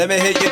Let me hit you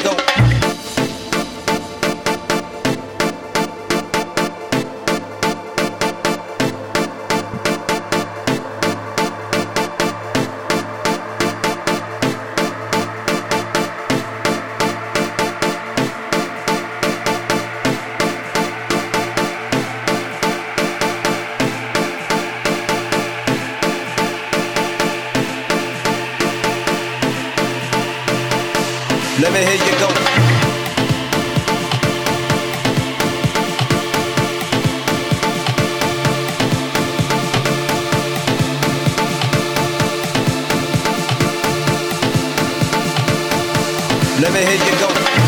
Let me hear you go.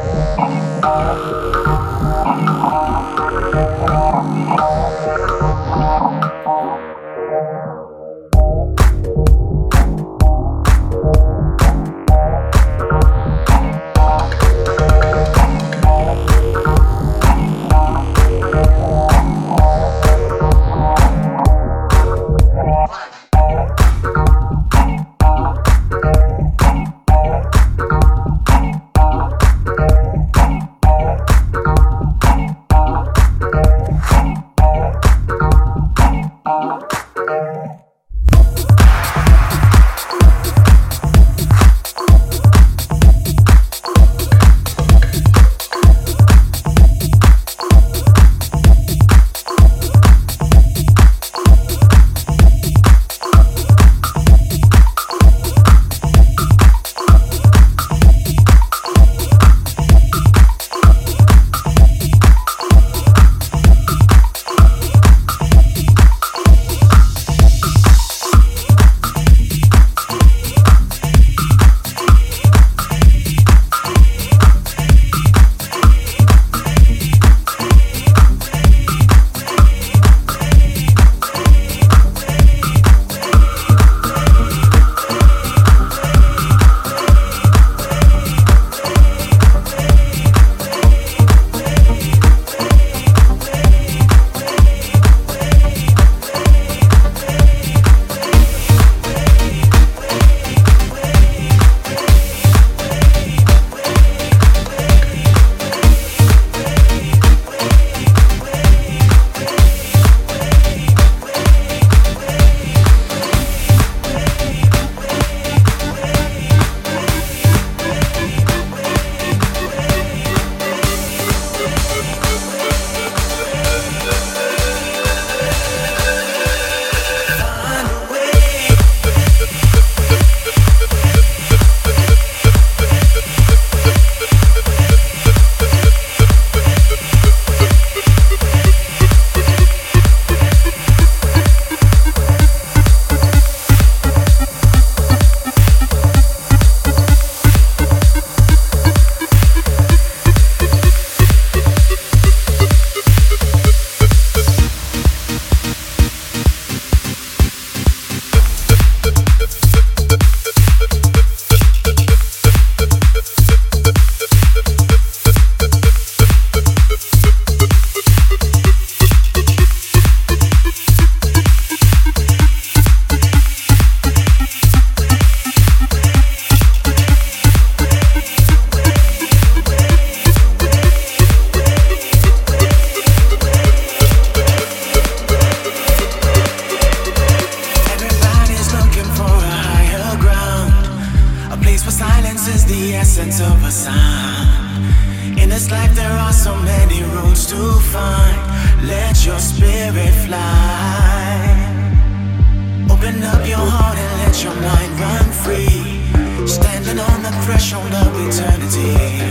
Thank you. fresh on up eternity.